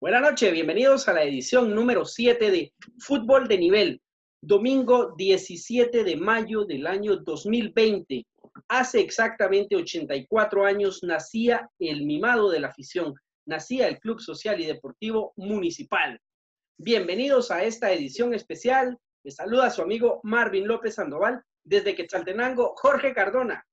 Buenas noches, bienvenidos a la edición número 7 de Fútbol de Nivel, domingo 17 de mayo del año 2020. Hace exactamente 84 años nacía el mimado de la afición, nacía el Club Social y Deportivo Municipal. Bienvenidos a esta edición especial. Les saluda su amigo Marvin López Sandoval desde Quetzaltenango, Jorge Cardona.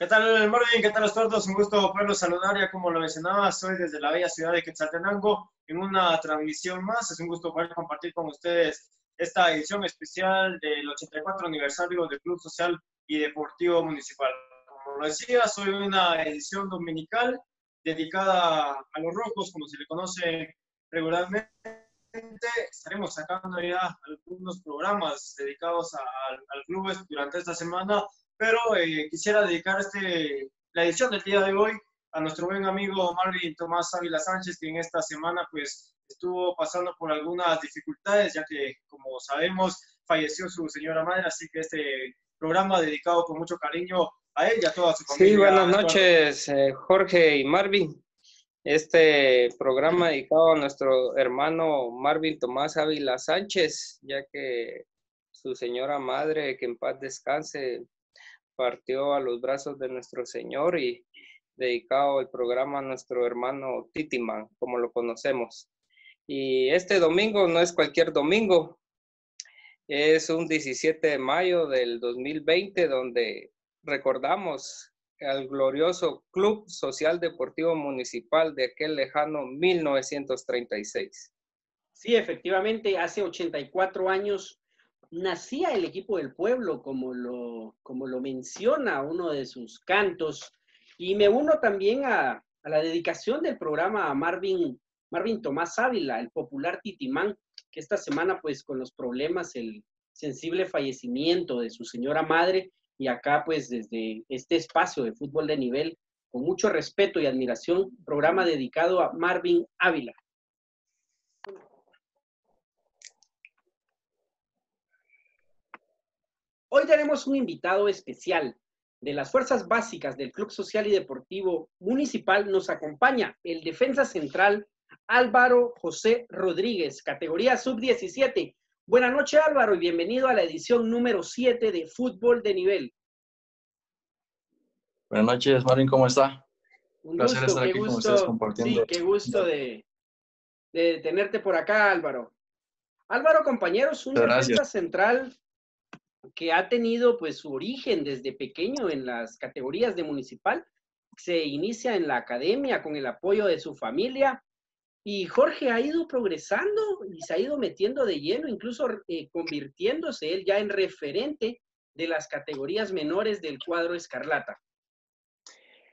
¿Qué tal, Marvin? ¿Qué tal a todos? Un gusto poderlos saludar. Ya como lo mencionaba, soy desde la bella ciudad de Quetzaltenango en una transmisión más. Es un gusto poder compartir con ustedes esta edición especial del 84 aniversario del Club Social y Deportivo Municipal. Como lo decía, soy una edición dominical dedicada a los rojos, como se le conoce regularmente. Estaremos sacando ya algunos programas dedicados al, al club durante esta semana pero eh, quisiera dedicar este, la edición del día de hoy a nuestro buen amigo Marvin Tomás Ávila Sánchez, que en esta semana pues estuvo pasando por algunas dificultades, ya que como sabemos falleció su señora madre, así que este programa dedicado con mucho cariño a él y a toda su familia. Sí, buenas noches eh, Jorge y Marvin. Este programa dedicado a nuestro hermano Marvin Tomás Ávila Sánchez, ya que su señora madre, que en paz descanse, partió a los brazos de nuestro Señor y dedicado el programa a nuestro hermano Titiman, como lo conocemos. Y este domingo no es cualquier domingo, es un 17 de mayo del 2020 donde recordamos al glorioso Club Social Deportivo Municipal de aquel lejano 1936. Sí, efectivamente, hace 84 años nacía el equipo del pueblo, como lo, como lo menciona uno de sus cantos. Y me uno también a, la dedicación del programa a Marvin, Marvin Tomás Ávila, el popular Titimán, que esta semana, pues con los problemas, el sensible fallecimiento de su señora madre, y acá, pues desde este espacio de fútbol de nivel, con mucho respeto y admiración, programa dedicado a Marvin Ávila. Tenemos un invitado especial de las Fuerzas Básicas del Club Social y Deportivo Municipal. Nos acompaña el defensa central Álvaro José Rodríguez, categoría sub-17. Buenas noches Álvaro y bienvenido a la edición número 7 de Fútbol de Nivel. Buenas noches, Marín, ¿cómo está? Un placer estar aquí con ustedes compartiendo. Sí, qué gusto de, tenerte por acá, Álvaro. Álvaro, compañeros, un defensa central que ha tenido pues su origen desde pequeño en las categorías de municipal, se inicia en la academia con el apoyo de su familia y Jorge ha ido progresando y se ha ido metiendo de lleno, incluso eh, convirtiéndose él ya en referente de las categorías menores del cuadro Escarlata.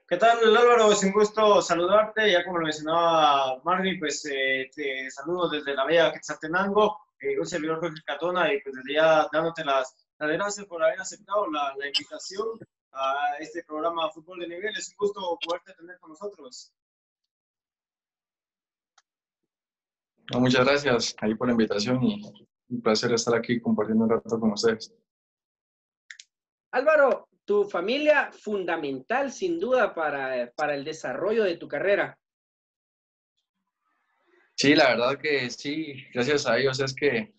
¿Qué tal, Álvaro? Es un gusto saludarte. Ya como lo mencionaba Marvin, pues eh, te saludo desde la Bella Quetzaltenango, eh, un servidor Jorge Catona, y pues desde ya dándote las Gracias por haber aceptado la, invitación a este programa Fútbol de Nivel. Es un gusto poderte tener con nosotros. muchas gracias ahí por la invitación y un placer estar aquí compartiendo un rato con ustedes. Álvaro, tu familia fundamental sin duda para, para el desarrollo de tu carrera. Sí, la verdad que sí, gracias a ellos es que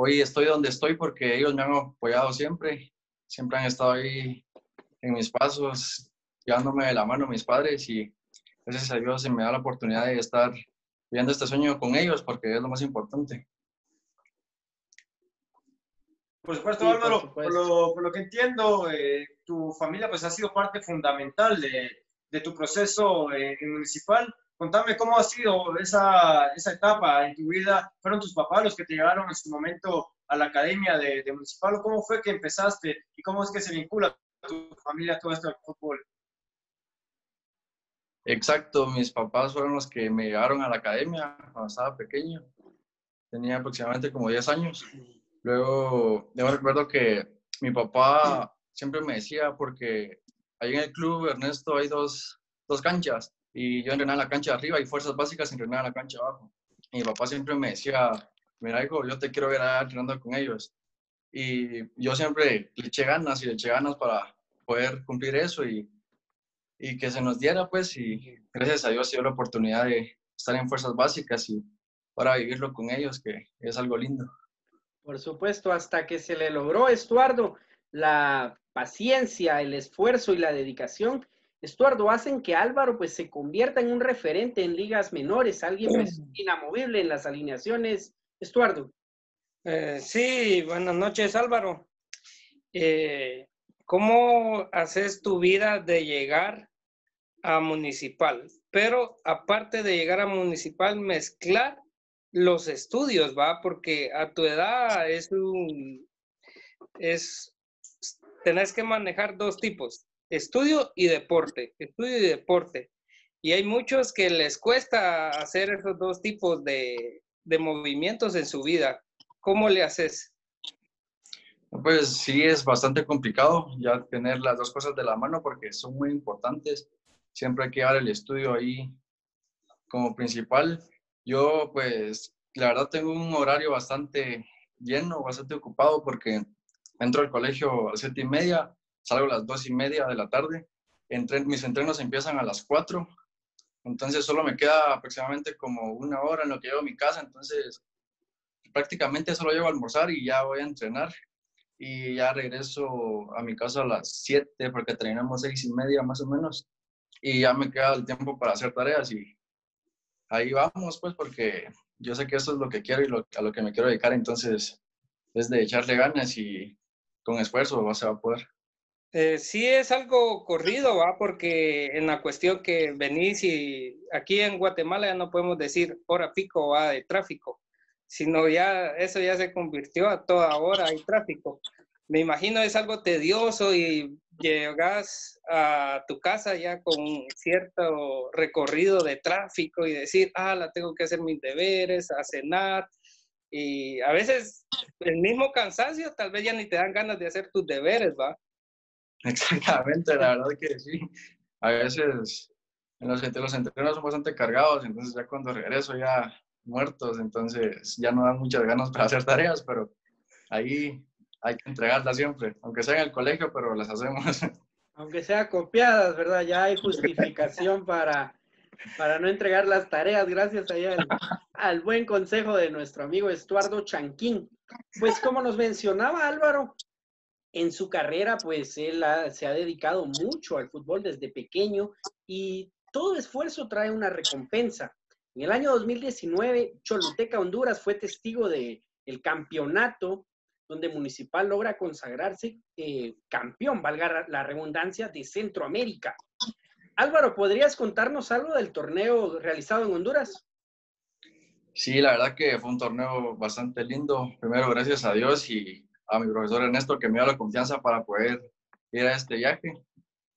hoy estoy donde estoy porque ellos me han apoyado siempre, siempre han estado ahí en mis pasos, llevándome de la mano mis padres y gracias a Dios se me da la oportunidad de estar viviendo este sueño con ellos porque es lo más importante. Por supuesto, Álvaro, por, lo, que entiendo, eh, tu familia pues ha sido parte fundamental de, de tu proceso eh, municipal. Contame cómo ha sido esa, esa, etapa en tu vida. ¿Fueron tus papás los que te llevaron en su momento a la academia de, municipal? ¿Cómo fue que empezaste y cómo es que se vincula tu familia a todo esto del fútbol? Exacto, mis papás fueron los que me llevaron a la academia cuando estaba pequeño. Tenía aproximadamente como 10 años. Luego, yo recuerdo que mi papá siempre me decía, porque ahí en el club, Ernesto, hay dos, dos canchas y yo entrenaba en la cancha de arriba y fuerzas básicas entrenaba en la cancha de abajo. Y mi papá siempre me decía, mira hijo, yo te quiero ver entrenando con ellos. Y yo siempre le eché ganas y le eché ganas para poder cumplir eso y, y que se nos diera, pues, y gracias a Dios dio la oportunidad de, estar en fuerzas básicas y para vivirlo con ellos, que es algo lindo. Por supuesto, hasta que se le logró, Estuardo, la paciencia, el esfuerzo y la dedicación, Estuardo, hacen que Álvaro pues se convierta en un referente en ligas menores, alguien pues, inamovible en las alineaciones. Estuardo. Eh, sí, buenas noches Álvaro. Eh, ¿Cómo haces tu vida de llegar a municipal? Pero aparte de llegar a municipal, mezclar los estudios, ¿va? Porque a tu edad es un, es, tenés que manejar dos tipos, estudio y deporte, estudio y deporte. Y hay muchos que les cuesta hacer esos dos tipos de, de movimientos en su vida. ¿Cómo le haces? Pues sí, es bastante complicado ya tener las dos cosas de la mano porque son muy importantes. Siempre hay que dar el estudio ahí como principal. Yo pues la verdad tengo un horario bastante lleno, bastante ocupado porque entro al colegio a las siete y media, salgo a las dos y media de la tarde, mis entrenos empiezan a las cuatro, entonces solo me queda aproximadamente como una hora en lo que llego a mi casa, entonces prácticamente solo llego a almorzar y ya voy a entrenar y ya regreso a mi casa a las siete porque terminamos seis y media más o menos y ya me queda el tiempo para hacer tareas y ahí vamos pues porque yo sé que eso es lo que quiero y a lo que me quiero dedicar, entonces es de echarle ganas y con esfuerzo se va a poder. Eh, sí es algo corrido, ¿va? Porque en la cuestión que venís y aquí en Guatemala ya no podemos decir hora pico va de tráfico, sino ya eso ya se convirtió a toda hora hay tráfico. Me imagino es algo tedioso y llegas a tu casa ya con cierto recorrido de tráfico y decir, ah, la tengo que hacer mis deberes, a cenar. Y a veces el mismo cansancio tal vez ya ni te dan ganas de hacer tus deberes, ¿va? Exactamente, la verdad que sí. A veces en los, los entrenos son bastante cargados, entonces ya cuando regreso ya muertos, entonces ya no dan muchas ganas para hacer tareas, pero ahí hay que entregarlas siempre, aunque sea en el colegio, pero las hacemos. Aunque sea copiadas, ¿verdad? Ya hay justificación para, para no entregar las tareas, gracias al, al buen consejo de nuestro amigo Estuardo Chanquín. Pues como nos mencionaba Álvaro, en su carrera, pues él se ha dedicado mucho al fútbol desde pequeño y todo esfuerzo trae una recompensa. En el año 2019, Choluteca, Honduras, fue testigo del el campeonato donde Municipal logra consagrarse eh, campeón, valga la redundancia, de Centroamérica. Álvaro, ¿podrías contarnos algo del torneo realizado en Honduras? Sí, la verdad que fue un torneo bastante lindo. Primero, gracias a Dios y a mi profesor Ernesto que me dio la confianza para poder ir a este viaje.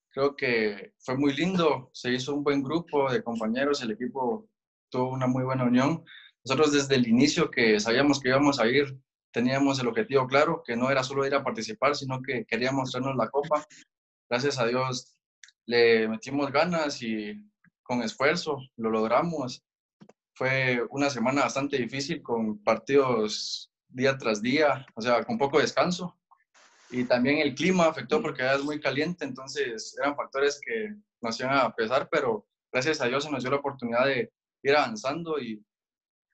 Creo que fue muy lindo, se hizo un buen grupo de compañeros, el equipo tuvo una muy buena unión. Nosotros desde el inicio que sabíamos que íbamos a ir teníamos el objetivo claro, que no era solo ir a participar, sino que queríamos traernos la copa. Gracias a Dios le metimos ganas y con esfuerzo lo logramos. Fue una semana bastante difícil con partidos día tras día, o sea, con poco descanso. Y también el clima afectó porque era muy caliente, entonces eran factores que nos iban a pesar, pero gracias a Dios se nos dio la oportunidad de ir avanzando y,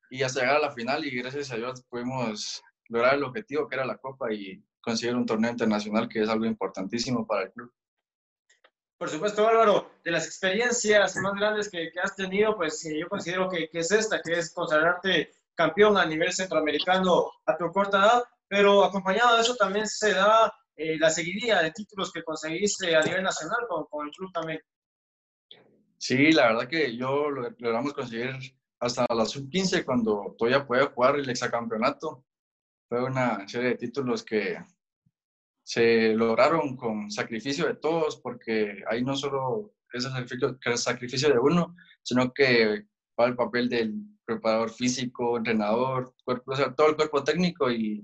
y hasta llegar a la final y gracias a Dios pudimos lograr el objetivo que era la Copa y conseguir un torneo internacional que es algo importantísimo para el club. Por supuesto, Álvaro, de las experiencias más grandes que, has tenido, pues eh, yo considero que, es esta, que es consagrarte campeón a nivel centroamericano a tu corta edad, pero acompañado de eso también se da eh, la seguidilla de títulos que conseguiste a nivel nacional con, con el club también. Sí, la verdad que yo logramos conseguir hasta la sub-15 cuando todavía podía jugar el exacampeonato fue una serie de títulos que se lograron con sacrificio de todos, porque ahí no solo es el sacrificio, el sacrificio de uno, sino que va el papel del preparador físico, entrenador, cuerpo, todo el cuerpo técnico y,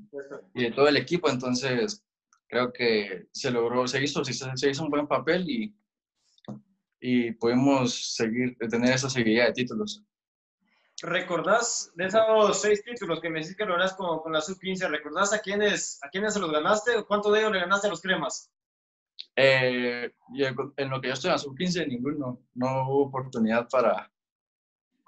y, de todo el equipo. Entonces, creo que se logró, se hizo, se, se hizo un buen papel y, y pudimos seguir, tener esa seguidilla de títulos. ¿Recordás de esos seis títulos que me decís que lográs con, con la sub-15? ¿Recordás a quiénes, a quiénes se los ganaste? ¿Cuánto de ellos le ganaste a los cremas? Eh, en lo que yo estoy en la sub-15, ninguno. No hubo oportunidad para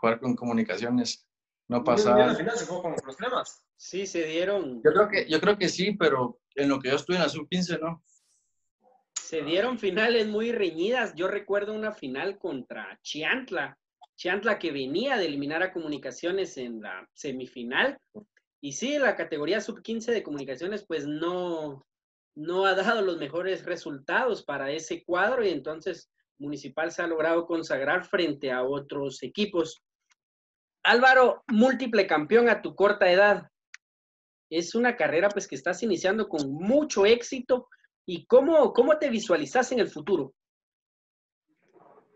jugar con comunicaciones, no Al pasar. final se fue con los temas. Sí, se dieron, Yo creo que, yo creo que sí, pero en lo que yo estuve en la sub-15, ¿no? se dieron finales muy reñidas. Yo recuerdo una final contra Chiantla, Chiantla que venía de eliminar a Comunicaciones en la semifinal. Y sí, la categoría sub-15 de Comunicaciones pues no, no ha dado los mejores resultados para ese cuadro y entonces Municipal se ha logrado consagrar frente a otros equipos. Álvaro, múltiple campeón a tu corta edad. Es una carrera pues que estás iniciando con mucho éxito. ¿Y cómo, cómo te visualizas en el futuro?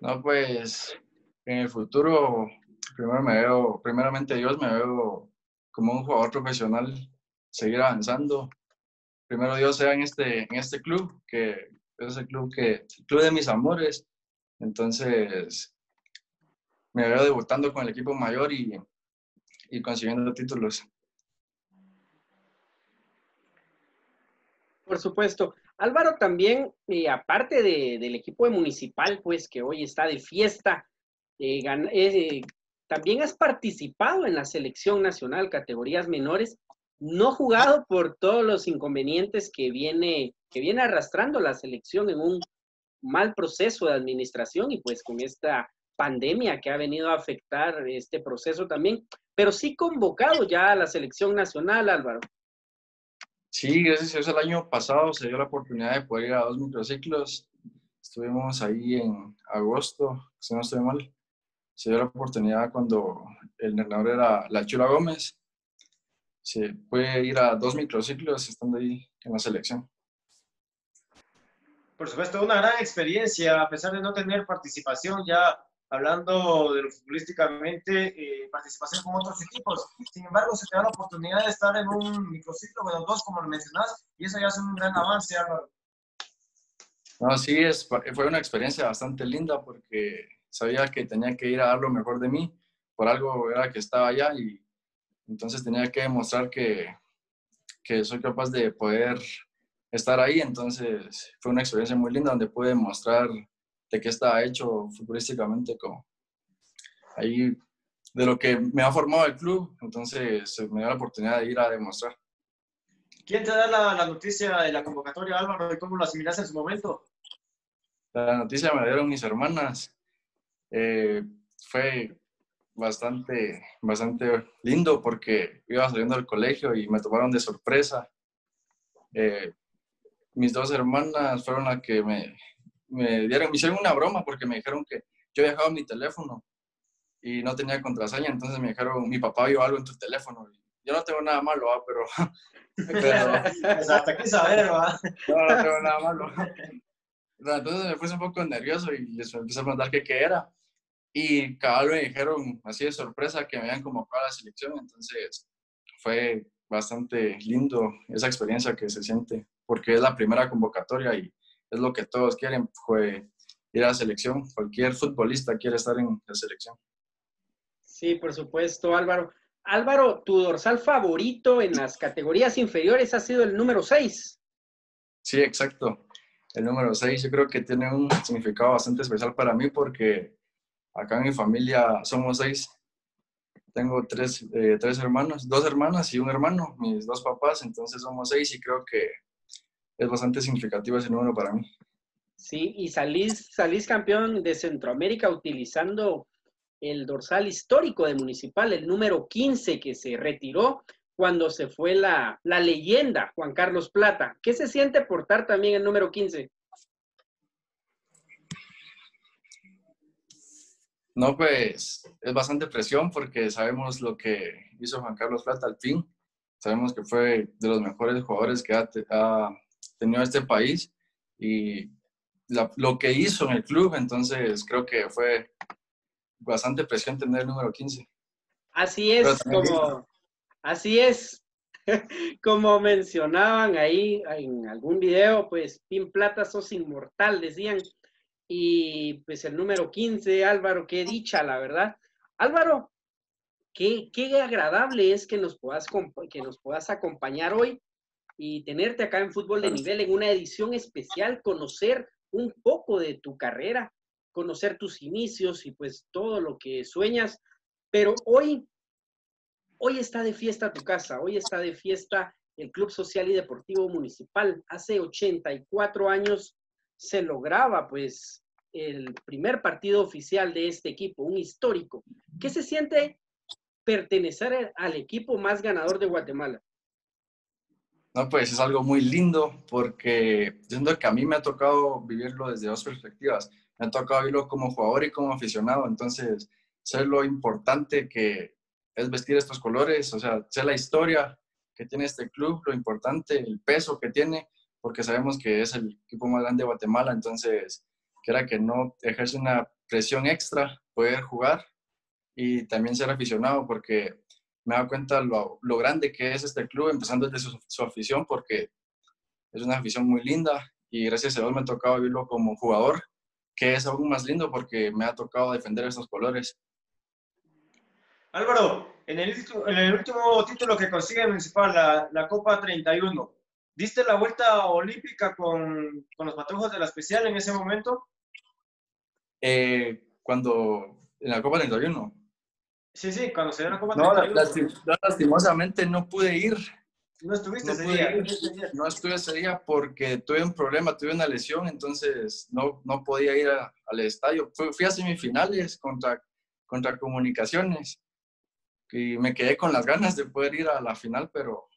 No, pues en el futuro, primero me veo, primeramente Dios, me veo como un jugador profesional, seguir avanzando. Primero Dios sea en este, en este club, que es el club, que, el club de mis amores. Entonces, me veo debutando con el equipo mayor y, y consiguiendo títulos. Por supuesto. Álvaro también, eh, aparte de- del equipo de Municipal, pues que hoy está de fiesta, eh, eh, también has participado en la selección nacional, categorías menores, no jugado por todos los inconvenientes que viene, que viene arrastrando la selección en un mal proceso de administración y pues con esta pandemia que ha venido a afectar este proceso también, pero sí convocado ya a la selección nacional, Álvaro. Sí, gracias a Dios el año pasado se dio la oportunidad de poder ir a dos microciclos. Estuvimos ahí en agosto, si no estoy mal. Se dio la oportunidad cuando el entrenador era La Chula Gómez. Se puede ir a dos microciclos estando ahí en la selección. Por supuesto, una gran experiencia, a pesar de no tener participación ya hablando de lo futbolísticamente, eh, participación con otros equipos. Sin embargo, se te da la oportunidad de estar en un microciclo, bueno, dos como lo mencionás, y eso ya es un gran avance, Álvaro. No, sí, es, fue una experiencia bastante linda porque sabía que tenía que ir a dar lo mejor de mí. Por algo era que estaba allá y entonces tenía que demostrar que, que soy capaz de poder estar ahí. Entonces fue una experiencia muy linda donde pude demostrar de qué estaba hecho futbolísticamente, como ahí de lo que me ha formado el club. Entonces me dio la oportunidad de ir a demostrar. ¿Quién te da la, la noticia de la convocatoria, Álvaro, y cómo lo asimilaste en su momento? La noticia me la dieron mis hermanas. Eh, fue bastante, bastante lindo porque iba saliendo del colegio y me tomaron de sorpresa. Eh, mis dos hermanas fueron las que me, me dieron, me hicieron una broma porque me dijeron que yo dejaba mi teléfono y no tenía contraseña, entonces me dijeron, mi papá vio algo en tu teléfono. Yo no tengo nada malo, pero... pero Pues hasta aquí saber, no, no tengo nada malo. Entonces me puse un poco nervioso y les empecé a preguntar qué, qué era. Y cabal me dijeron así de sorpresa que me habían convocado a la selección. Entonces fue bastante lindo esa experiencia que se siente, porque es la primera convocatoria y es lo que todos quieren, fue ir a la selección. Cualquier futbolista quiere estar en la selección. Sí, por supuesto, Álvaro. Álvaro, tu dorsal favorito en las categorías inferiores ha sido el número 6. Sí, exacto. El número 6 yo creo que tiene un significado bastante especial para mí porque acá en mi familia somos seis. Tengo tres, eh, tres hermanos, dos hermanas y un hermano, mis dos papás, entonces somos seis y creo que es bastante significativo ese número para mí. Sí, y salís, salís campeón de Centroamérica utilizando el dorsal histórico de Municipal, el número 15 que se retiró cuando se fue la, la leyenda Juan Carlos Plata. ¿Qué se siente portar también el número 15? No, pues es bastante presión porque sabemos lo que hizo Juan Carlos Plata al fin. Sabemos que fue de los mejores jugadores que ha, ha tenido este país y la, lo que hizo en el club, entonces creo que fue bastante presión tener el número 15. Así es, como, así es, como mencionaban ahí en algún video, pues Pin Plata sos inmortal, decían. Y pues el número 15, Álvaro, qué dicha, la verdad. Álvaro, qué, qué agradable es que nos, puedas, que nos puedas acompañar hoy y tenerte acá en Fútbol de Nivel en una edición especial, conocer un poco de tu carrera, conocer tus inicios y pues todo lo que sueñas. Pero hoy, hoy está de fiesta tu casa, hoy está de fiesta el Club Social y Deportivo Municipal. Hace 84 años se lograba pues el primer partido oficial de este equipo, un histórico. ¿Qué se siente pertenecer al equipo más ganador de Guatemala? No, pues es algo muy lindo porque siento que a mí me ha tocado vivirlo desde dos perspectivas. Me ha tocado vivirlo como jugador y como aficionado. Entonces, sé lo importante que es vestir estos colores, o sea, sé la historia que tiene este club, lo importante, el peso que tiene, porque sabemos que es el equipo más grande de Guatemala. Entonces, que que no ejerce una presión extra poder jugar y también ser aficionado, porque me he dado cuenta lo, lo grande que es este club, empezando desde su, afición, porque es una afición muy linda y gracias a Dios me ha tocado vivirlo como jugador, que es aún más lindo porque me ha tocado defender estos colores. Álvaro, en el, en el último título que consigue el Municipal, la, la Copa 31, ¿diste la vuelta olímpica con, con los patrujos de la especial en ese momento? Eh, cuando, en la Copa 31. Sí, sí, cuando se la Copa no, 31. No, lastimosamente no pude ir. ¿No estuviste ese, día? No estuve ese día porque tuve un problema, tuve una lesión, entonces no, no podía ir al estadio. Fui, fui, a semifinales contra, contra Comunicaciones y me quedé con las ganas de poder ir a la final, pero,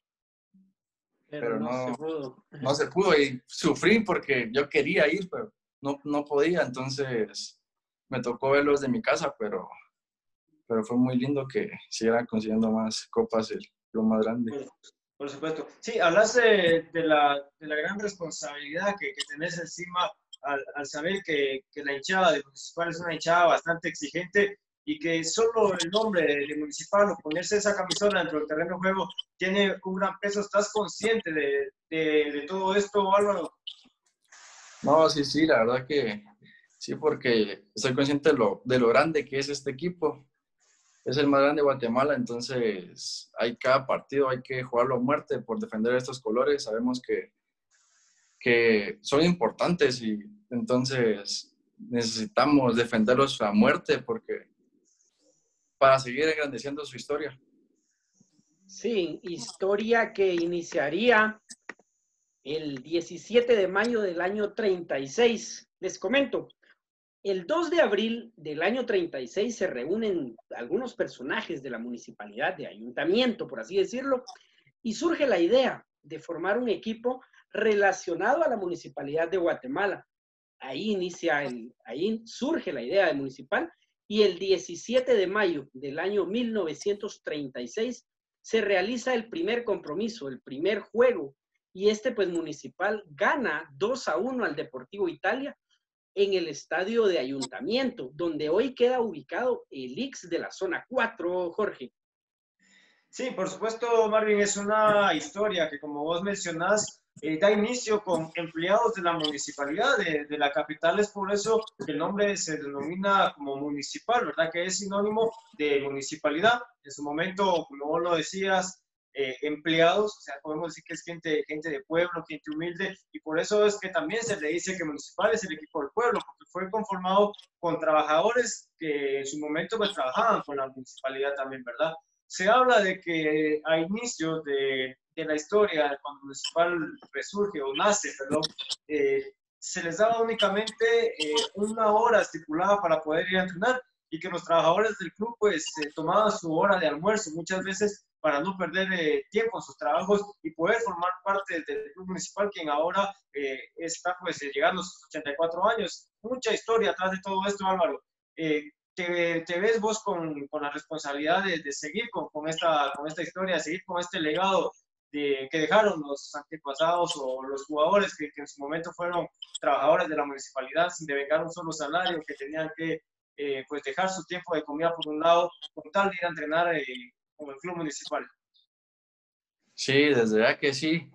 pero, no, no, se pudo. No se pudo y sufrí porque yo quería ir, pero no, no podía, entonces me tocó verlos de mi casa, pero, pero fue muy lindo que siguieran consiguiendo más copas, el, lo más grande. Por, supuesto. Sí, hablas de, la, de, la, gran responsabilidad que, que tenés encima al, al saber que, que, la hinchada de Municipal es una hinchada bastante exigente y que solo el nombre de, Municipal o ponerse esa camisola dentro del terreno de juego tiene un gran peso. ¿Estás consciente de, de todo esto, Álvaro? No, sí, sí, la verdad que sí, porque estoy consciente de lo, de lo grande que es este equipo. Es el más grande de Guatemala, entonces hay cada partido, hay que jugarlo a muerte por defender estos colores. Sabemos que, que son importantes y entonces necesitamos defenderlos a muerte porque para seguir engrandeciendo su historia. Sí, historia que iniciaría el 17 de mayo del año 36. Les comento, el 2 de abril del año 36 se reúnen algunos personajes de la municipalidad, de ayuntamiento, por así decirlo, y surge la idea de formar un equipo relacionado a la municipalidad de Guatemala. Ahí inicia el, ahí surge la idea de municipal y el 17 de mayo del año 1936 se realiza el primer compromiso, el primer juego y este pues municipal gana 2 a 1 al Deportivo Italia en el estadio de ayuntamiento, donde hoy queda ubicado el Ix de la zona 4, Jorge. Sí, por supuesto, Marvin, es una historia que como vos mencionás, eh, da inicio con empleados de la municipalidad de, de, la capital, es por eso que el nombre se denomina como municipal, ¿verdad? Que es sinónimo de municipalidad. En su momento, como vos lo decías, eh, empleados, o sea, podemos decir que es gente, gente de pueblo, gente humilde, y por eso es que también se le dice que Municipal es el equipo del pueblo, porque fue conformado con trabajadores que en su momento pues trabajaban con la municipalidad también, ¿verdad? Se habla de que a inicios de, de la historia, cuando Municipal resurge o nace, perdón, eh, se les daba únicamente eh, una hora estipulada para poder ir a entrenar y que los trabajadores del club pues tomaban su hora de almuerzo muchas veces para no perder eh, tiempo en sus trabajos y poder formar parte del club municipal, quien ahora eh, está pues eh, llegando a sus 84 años. Mucha historia atrás de todo esto, Álvaro. Te, te, ves vos con, con la responsabilidad de, de seguir con, con, esta, con esta historia, seguir con este legado de, que dejaron los antepasados o los jugadores que, que, en su momento fueron trabajadores de la municipalidad sin devengar un solo salario, que tenían que pues dejar su tiempo de comida por un lado con tal de ir a entrenar como el club municipal. Sí, desde ya que sí.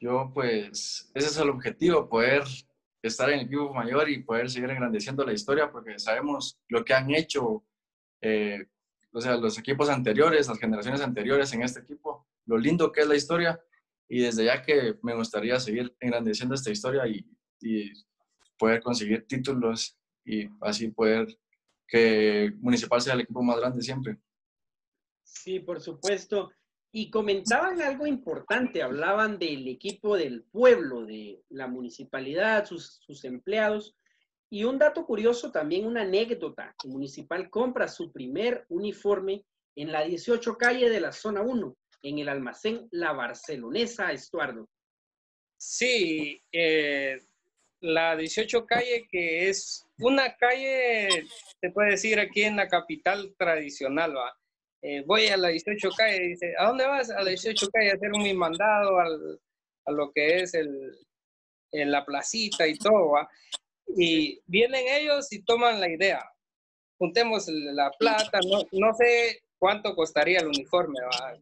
Yo pues, ese es el objetivo, poder estar en el equipo mayor y poder seguir engrandeciendo la historia, porque sabemos lo que han hecho, eh, o sea, los equipos anteriores, las generaciones anteriores en este equipo, lo lindo que es la historia, y desde ya que me gustaría seguir engrandeciendo esta historia y, y poder conseguir títulos y así poder que Municipal sea el equipo más grande siempre. Sí, por supuesto. Y comentaban algo importante, hablaban del equipo del pueblo, de la municipalidad, sus, sus empleados. Y un dato curioso, también una anécdota, que Municipal compra su primer uniforme en la 18 calle de la zona 1, en el almacén La Barcelonesa, Estuardo. Sí, eh, la 18 calle, que es una calle, se puede decir aquí en la capital tradicional, ¿va? Eh, voy a la 18 calle, dice, ¿a dónde vas? A la 18 calle a hacer un mandado al, a lo que es el, en la placita y todo, ¿va? Y vienen ellos y toman la idea. Juntemos la plata, no, no sé cuánto costaría el uniforme, ¿va?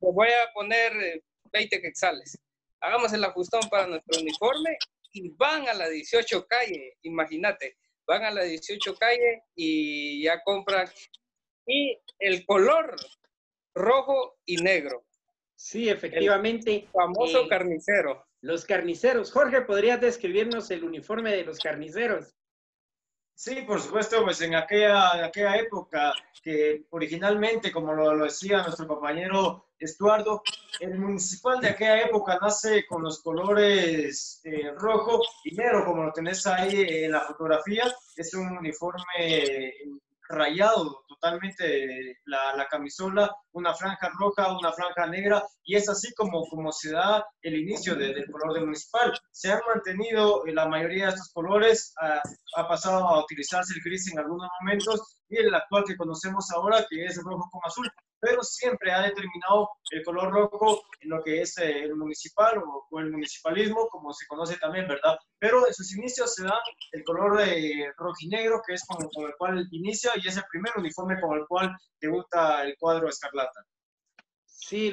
voy a poner 20 eh, quetzales. Hagamos el ajustón para nuestro uniforme y van a la 18 calle, imagínate, van a la 18 calle y ya compran y el color rojo y negro. Sí, efectivamente. El famoso eh, carnicero. Los carniceros. Jorge, ¿podrías describirnos el uniforme de los carniceros? Sí, por supuesto, pues en aquella, aquella época que originalmente, como lo, lo, decía nuestro compañero Estuardo, el municipal de aquella época nace con los colores eh, rojo y negro, como lo tenés ahí en la fotografía. Es un uniforme rayado totalmente la, la, camisola, una franja roja, una franja negra, y es así como, como se da el inicio del color de municipal. Se han mantenido la mayoría de estos colores, ha, ha, pasado a utilizarse el gris en algunos momentos, y el actual que conocemos ahora, que es rojo con azul, pero siempre ha determinado el color rojo en lo que es eh, el municipal o, el municipalismo, como se conoce también, ¿verdad? Pero en sus inicios se da el color de rojinegro, que es con, el cual inicia y es el primer uniforme con el cual debuta el cuadro escarlata. Sí,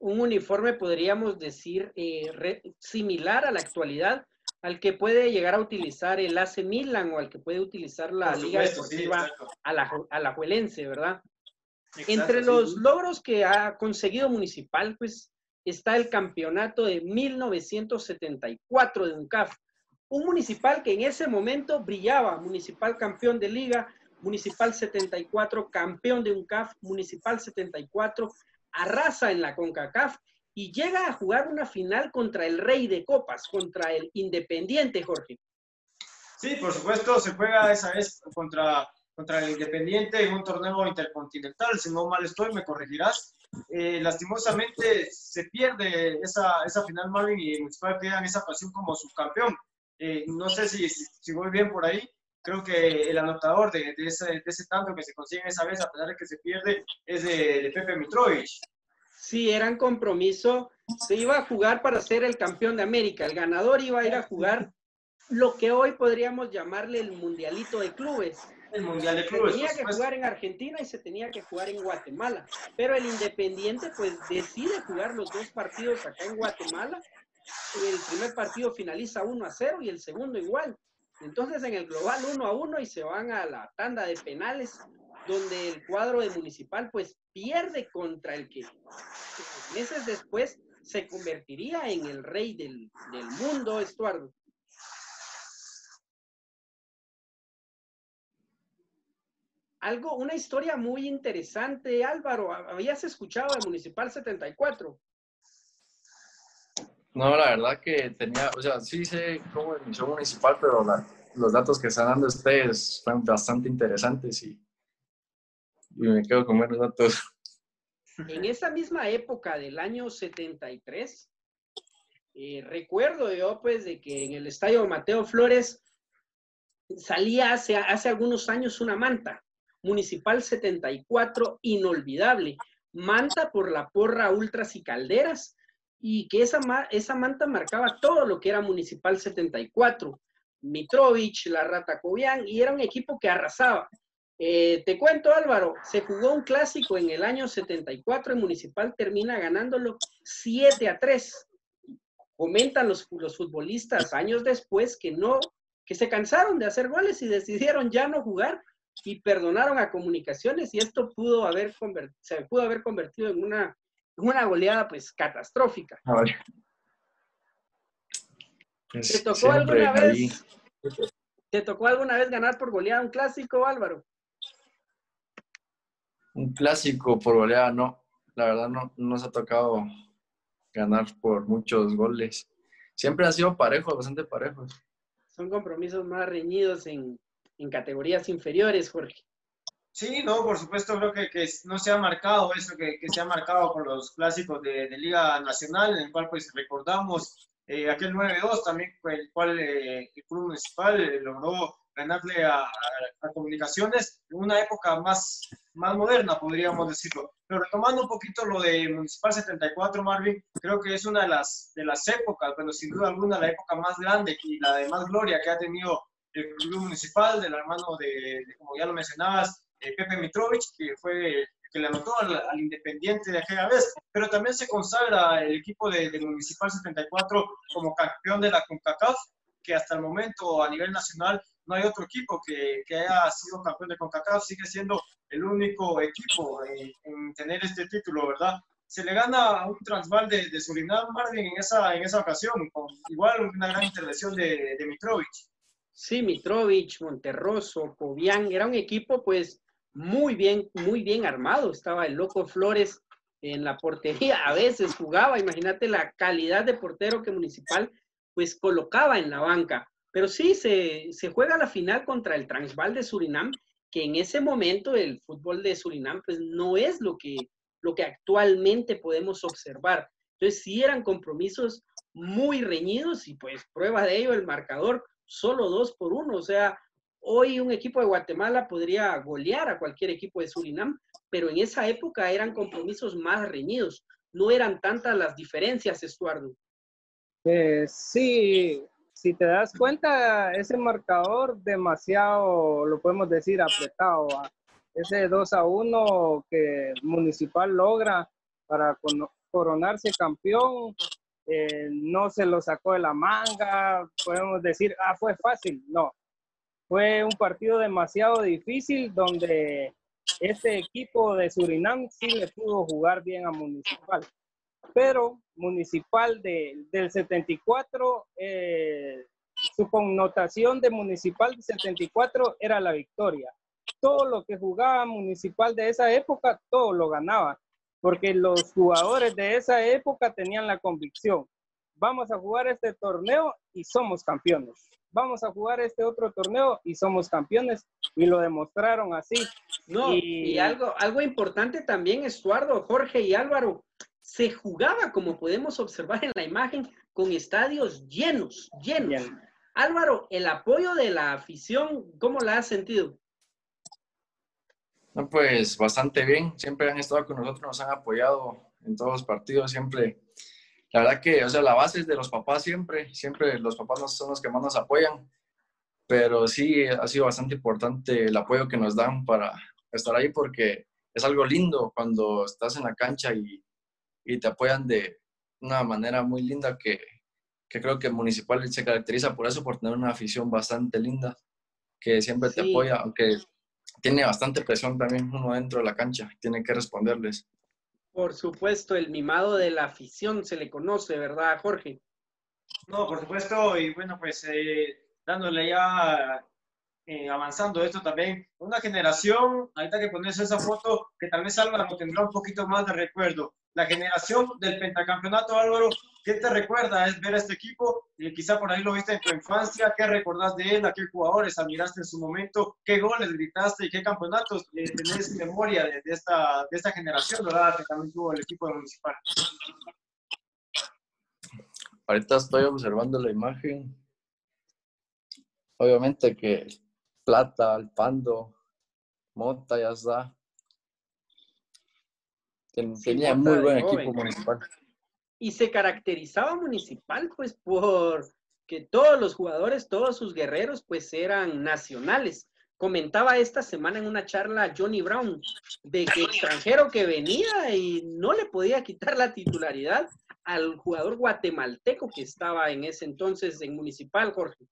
un uniforme podríamos decir eh, similar a la actualidad, al que puede llegar a utilizar el AC Milan o al que puede utilizar la Liga Deportiva a la, a la Juelense, ¿verdad? Entre los logros que ha conseguido Municipal, pues está el campeonato de 1974 de UNCAF. Un municipal que en ese momento brillaba, municipal campeón de liga, municipal 74 campeón de UNCAF, municipal 74 arrasa en la CONCACAF y llega a jugar una final contra el rey de copas, contra el Independiente, Jorge. Sí, por supuesto, se juega esa vez contra contra el Independiente en un torneo intercontinental, si no mal estoy, me corregirás. Eh, lastimosamente se pierde esa, esa final Marvin y Municipal queda esa pasión como subcampeón. Eh, no sé si, si, voy bien por ahí, creo que el anotador de, de, ese, de, ese, tanto que se consigue esa vez, a pesar de que se pierde, es de, de Pepe Mitrovich. Sí, eran compromiso, se iba a jugar para ser el campeón de América, el ganador iba a ir a jugar lo que hoy podríamos llamarle el mundialito de clubes el Mundial de Clubes. Se tenía que jugar en Argentina y se tenía que jugar en Guatemala. Pero el Independiente pues decide jugar los dos partidos acá en Guatemala. El primer partido finaliza 1 a 0 y el segundo igual. Entonces en el global 1 a 1 y se van a la tanda de penales donde el cuadro de Municipal pues pierde contra el que meses después se convertiría en el rey del, del mundo, Estuardo. Algo, una historia muy interesante, Álvaro. ¿Habías escuchado de Municipal 74? No, la verdad que tenía, o sea, sí sé cómo inició Municipal, pero los datos que están dando ustedes están bastante interesantes y, y me quedo con buenos datos. En esa misma época del año 73, eh, recuerdo yo pues de que en el estadio Mateo Flores salía hace, hace algunos años una manta Municipal 74, inolvidable. Manta por la porra Ultras y Calderas, y que esa, esa manta marcaba todo lo que era Municipal 74. Mitrovich, la Rata Cobian, y era un equipo que arrasaba. Eh, te cuento, Álvaro, se jugó un clásico en el año 74 y Municipal termina ganándolo 7 a 3. Comentan los, los futbolistas años después que no, que se cansaron de hacer goles y decidieron ya no jugar y perdonaron a comunicaciones y esto pudo haber se pudo haber convertido en una, una goleada pues catastrófica. Pues, ¿Te tocó alguna vez? ¿Te tocó alguna vez ganar por goleada un clásico, Álvaro? Un clásico por goleada, no. La verdad no nos ha tocado ganar por muchos goles. Siempre han sido parejos, bastante parejos. Son compromisos más reñidos en, en categorías inferiores, Jorge. Sí, no, por supuesto, creo que, que no se ha marcado eso que, que, se ha marcado con los clásicos de, de Liga Nacional, en el cual pues recordamos eh, aquel 9-2 también, el cual eh, el Club Municipal eh, logró ganarle a, a, Comunicaciones en una época más, más moderna, podríamos decirlo. Pero retomando un poquito lo de Municipal 74, Marvin, creo que es una de las, de las épocas, bueno, sin duda alguna la época más grande y la de más gloria que ha tenido el Club Municipal, del hermano de, de como ya lo mencionabas, eh, Pepe Mitrovic, que fue el que le anotó al, al, Independiente de aquella vez, pero también se consagra el equipo de, de, Municipal 74 como campeón de la CONCACAF, que hasta el momento a nivel nacional no hay otro equipo que, que haya sido campeón de CONCACAF, sigue siendo el único equipo en, en tener este título, ¿verdad? Se le gana a un Transval de, de Surinam, Marvin, en esa, en esa ocasión, con igual una gran intervención de, de Mitrovic. Sí, Mitrovic, Monterroso, Cobian, era un equipo pues muy bien, muy bien armado. Estaba el Loco Flores en la portería, a veces jugaba, imagínate la calidad de portero que Municipal pues colocaba en la banca. Pero sí, se, se juega la final contra el Transvaal de Surinam, que en ese momento el fútbol de Surinam pues no es lo que, lo que actualmente podemos observar. Entonces sí eran compromisos muy reñidos y pues prueba de ello el marcador, solo dos por uno, o sea, Hoy un equipo de Guatemala podría golear a cualquier equipo de Surinam, pero en esa época eran compromisos más reñidos. No eran tantas las diferencias, Estuardo. Eh, sí, si te das cuenta, ese marcador demasiado, lo podemos decir, apretado. ¿va? Ese 2 a 1 que Municipal logra para coronarse campeón, eh, no se lo sacó de la manga, podemos decir, ah, fue fácil. No, fue un partido demasiado difícil donde este equipo de Surinam sí le pudo jugar bien a Municipal. Pero Municipal de, del 74, eh, su connotación de Municipal del 74 era la victoria. Todo lo que jugaba Municipal de esa época, todo lo ganaba, porque los jugadores de esa época tenían la convicción, vamos a jugar este torneo y somos campeones vamos a jugar este otro torneo y somos campeones y lo demostraron así. No, y, y algo, algo importante también, Estuardo, Jorge y Álvaro, se jugaba, como podemos observar en la imagen, con estadios llenos, llenos. Álvaro, el apoyo de la afición, ¿cómo la has sentido? No, pues bastante bien, siempre han estado con nosotros, nos han apoyado en todos los partidos, siempre. La verdad que, o sea, la base es de los papás siempre, siempre los papás son los que más nos apoyan, pero sí ha sido bastante importante el apoyo que nos dan para estar ahí porque es algo lindo cuando estás en la cancha y, y te apoyan de una manera muy linda que, que, creo que Municipal se caracteriza por eso, por tener una afición bastante linda, que siempre sí. te apoya, aunque tiene bastante presión también uno dentro de la cancha, tiene que responderles. Por supuesto, el mimado de la afición se le conoce, ¿verdad, Jorge? No, por supuesto, y bueno, pues eh, dándole ya, eh, avanzando esto también, una generación, ahorita que pones esa foto, que tal vez Álvaro tendrá un poquito más de recuerdo. La generación del pentacampeonato, Álvaro, ¿qué te recuerda? Es ver a este equipo, y quizá por ahí lo viste en tu infancia, ¿qué recordás de él? ¿A qué jugadores admiraste en su momento? ¿Qué goles gritaste y qué campeonatos eh, tenés en memoria de, de, esta, de esta generación dorada que también tuvo el equipo de Municipal? Ahorita estoy observando la imagen. Obviamente que Plata, Alpando, Mota ya está. Tenía sí, muy buen equipo municipal. Y se caracterizaba municipal, pues, por que todos los jugadores, todos sus guerreros, pues, eran nacionales. Comentaba esta semana en una charla Johnny Brown de que extranjero que venía y no le podía quitar la titularidad al jugador guatemalteco que estaba en ese entonces en Municipal, Jorge.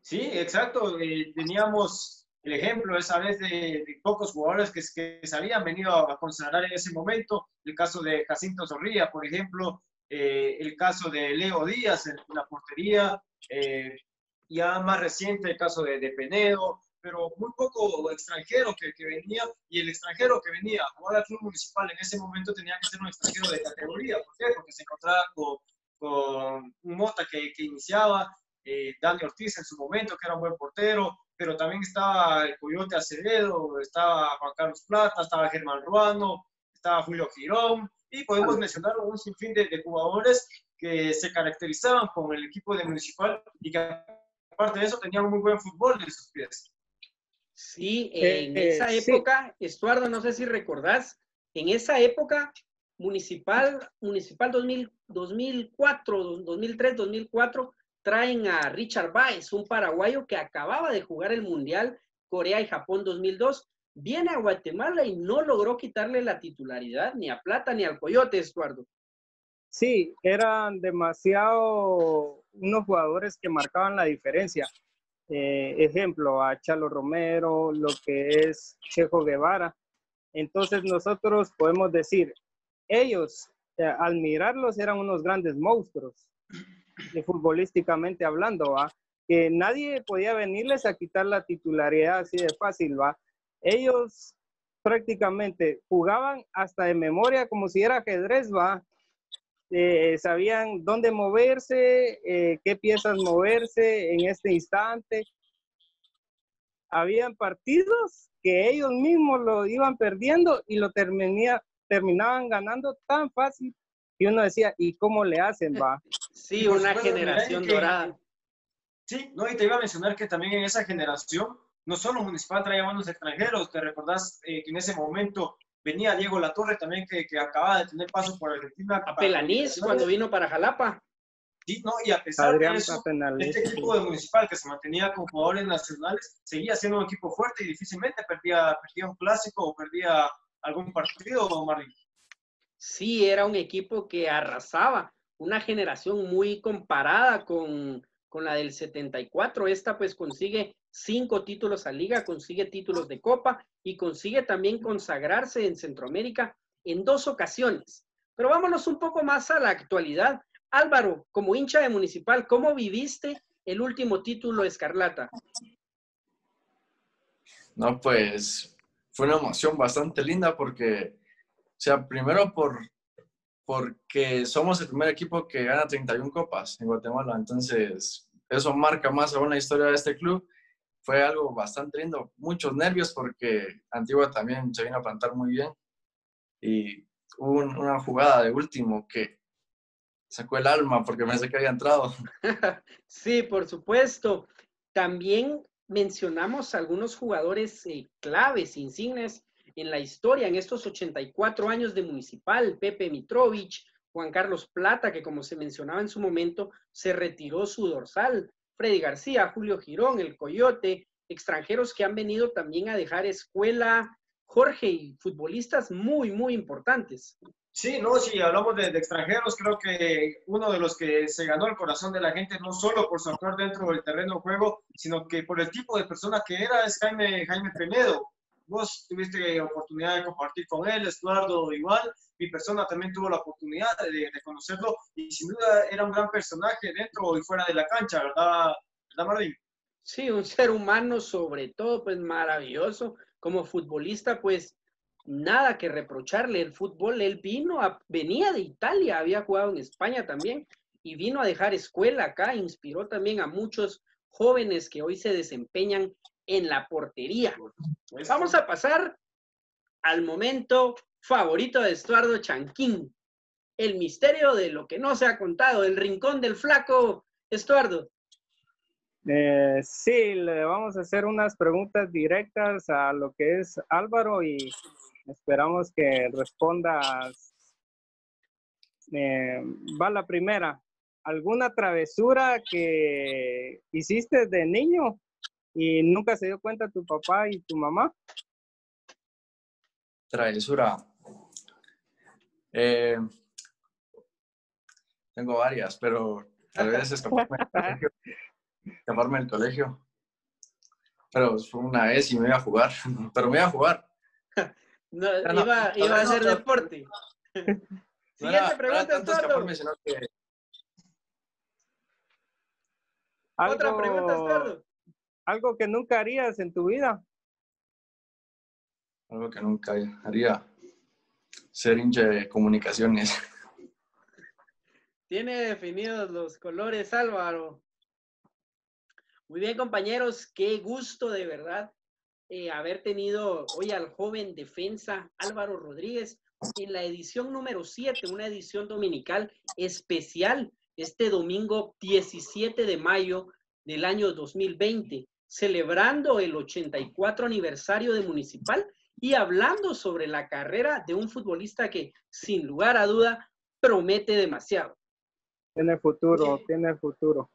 Sí, exacto. Eh, teníamos el ejemplo esa vez de, de pocos jugadores que, que, se habían venido a, consagrar en ese momento, el caso de Jacinto Zorrilla, por ejemplo, eh, el caso de Leo Díaz en, la portería, eh, ya más reciente el caso de, de Penedo, pero muy poco extranjero que, que venía, y el extranjero que venía a jugar al club municipal en ese momento tenía que ser un extranjero de categoría. ¿Por qué? Porque se encontraba con, con un Mota que, que iniciaba, eh, Ortiz en su momento, que era un buen portero, pero también estaba el Coyote Acevedo, estaba Juan Carlos Plata, estaba Germán Ruano, estaba Julio Girón, y podemos mencionar un sinfín de, de jugadores que se caracterizaban con el equipo de Municipal y que aparte de eso tenían muy buen fútbol en sus pies. Sí, Eh, en eh, esa sí. época, Estuardo, no sé si recordás, en esa época, Municipal, Municipal 2000, 2004, 2003, 2004, traen a Richard Baez, un paraguayo que acababa de jugar el Mundial Corea y Japón 2002, viene a Guatemala y no logró quitarle la titularidad ni a Plata ni al Coyote, Estuardo. Sí, eran demasiado unos jugadores que marcaban la diferencia. Eh, ejemplo, a Chalo Romero, lo que es Chejo Guevara. Entonces nosotros podemos decir, ellos eh, al mirarlos eran unos grandes monstruos, futbolísticamente hablando, ¿va? que nadie podía venirles a quitar la titularidad así de fácil, ¿va? Ellos prácticamente jugaban hasta de memoria como si era ajedrez, ¿va? Eh, sabían dónde moverse, eh, qué piezas moverse en este instante. Habían partidos que ellos mismos lo iban perdiendo y lo terminía, terminaban ganando tan fácil y uno decía, ¿y cómo le hacen, va? Sí, una generación que- dorada. Sí, no, y te iba a mencionar que también en esa generación, no solo Municipal traía buenos extranjeros, te recordás eh, que en ese momento venía Diego Latorre también, que, que acababa de tener paso por Argentina. A Pelanís cuando vino para Jalapa. Sí, no, y a pesar Adrián de eso, este equipo de Municipal que se mantenía con jugadores nacionales, seguía siendo un equipo fuerte y difícilmente perdía, perdía un clásico o perdía algún partido, Marlin. Sí, era un equipo que arrasaba, una generación muy comparada con, con la del 74. Esta pues consigue cinco títulos a liga, consigue títulos de copa y consigue también consagrarse en Centroamérica en dos ocasiones. Pero vámonos un poco más a la actualidad. Álvaro, como hincha de Municipal, ¿cómo viviste el último título Escarlata? No, pues fue una emoción bastante linda porque, sea, primero por, porque somos el primer equipo que gana 31 copas en Guatemala, entonces eso marca más aún la historia de este club. Fue algo bastante lindo, muchos nervios porque Antigua también se vino a plantar muy bien y hubo un- una jugada de último que sacó el alma porque pensé que había entrado. Sí, por supuesto. También mencionamos algunos jugadores eh, claves, insignes en la historia, en estos 84 años de Municipal, Pepe Mitrovich, Juan Carlos Plata, que como se mencionaba en su momento, se retiró su dorsal, Freddy García, Julio Girón, el Coyote, extranjeros que han venido también a dejar escuela, Jorge, y futbolistas muy, muy importantes. Sí, no, si hablamos de, extranjeros, creo que uno de los que se ganó el corazón de la gente, no solo por su dentro del terreno de juego, sino que por el tipo de persona que era, es Jaime, Jaime Penedo. Vos tuviste oportunidad de compartir con él, Estuardo igual, mi persona también tuvo la oportunidad de, de conocerlo y sin duda era un gran personaje dentro y fuera de la cancha, ¿verdad, ¿verdad Marvin? Sí, un ser humano sobre todo, pues maravilloso. Como futbolista, pues nada que reprocharle. El fútbol, él vino, a, venía de Italia, había jugado en España también y vino a dejar escuela acá. Inspiró también a muchos jóvenes que hoy se desempeñan en la portería. Pues vamos a pasar al momento favorito de Estuardo Chanquín. El misterio de lo que no se ha contado, el rincón del flaco. Estuardo, Eh, sí, le vamos a hacer unas preguntas directas a lo que es Álvaro y esperamos que respondas. Eh, va la primera. ¿Alguna travesura que hiciste de niño y nunca se dio cuenta tu papá y tu mamá? Travesura. Eh, tengo varias, pero tal vez escaparme del colegio. Escaparme del colegio. Pero fue una vez y me iba a jugar. Pero me iba a jugar. no, No, no, iba, no, iba a hacer no. deporte. No Siguiente pregunta, que Otra pregunta, Estuardo. Algo que nunca harías en tu vida. Algo que nunca haría. Ser hincha de comunicaciones. Tiene definidos los colores, Álvaro. Muy bien, compañeros, qué gusto de verdad eh, haber tenido hoy al joven defensa Álvaro Rodríguez en la edición número 7, una edición dominical especial, este domingo 17 de mayo del año 2020, celebrando el 84 aniversario de Municipal y hablando sobre la carrera de un futbolista que, sin lugar a duda, promete demasiado. Tiene futuro, tiene futuro.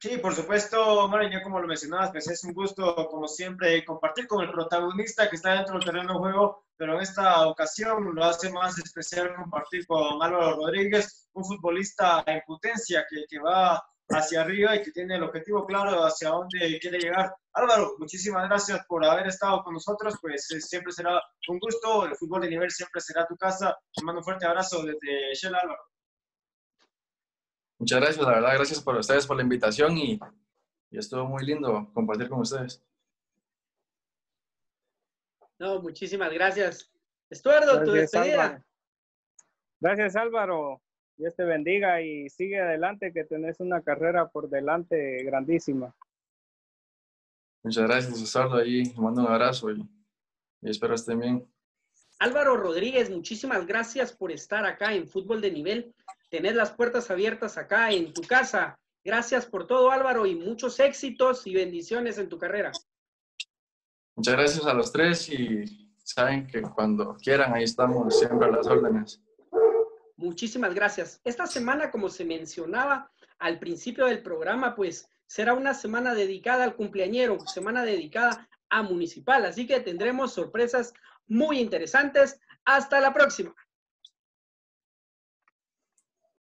Sí, por supuesto, Mario, ya como lo mencionabas, pues es un gusto, como siempre, compartir con el protagonista que está dentro del terreno de juego, pero en esta ocasión lo hace más especial compartir con Álvaro Rodríguez, un futbolista en potencia que, que va hacia arriba y que tiene el objetivo claro hacia dónde quiere llegar. Álvaro, muchísimas gracias por haber estado con nosotros, pues siempre será un gusto, el fútbol de nivel siempre será tu casa. Te mando un fuerte abrazo desde Shell Álvaro. Muchas gracias, la verdad, gracias por ustedes por la invitación y, y estuvo muy lindo compartir con ustedes. No, muchísimas gracias. Estuardo, tu despedida. Álvaro. Gracias, Álvaro. Dios te bendiga y sigue adelante, que tenés una carrera por delante grandísima. Muchas gracias, Estuardo. Ahí mando un abrazo y, y espero estén bien. Álvaro Rodríguez, muchísimas gracias por estar acá en Fútbol de Nivel tener las puertas abiertas acá en tu casa. Gracias por todo, Álvaro, y muchos éxitos y bendiciones en tu carrera. Muchas gracias a los tres y saben que cuando quieran, ahí estamos siempre a las órdenes. Muchísimas gracias. Esta semana, como se mencionaba al principio del programa, pues será una semana dedicada al cumpleañero, semana dedicada a municipal, así que tendremos sorpresas muy interesantes. Hasta la próxima.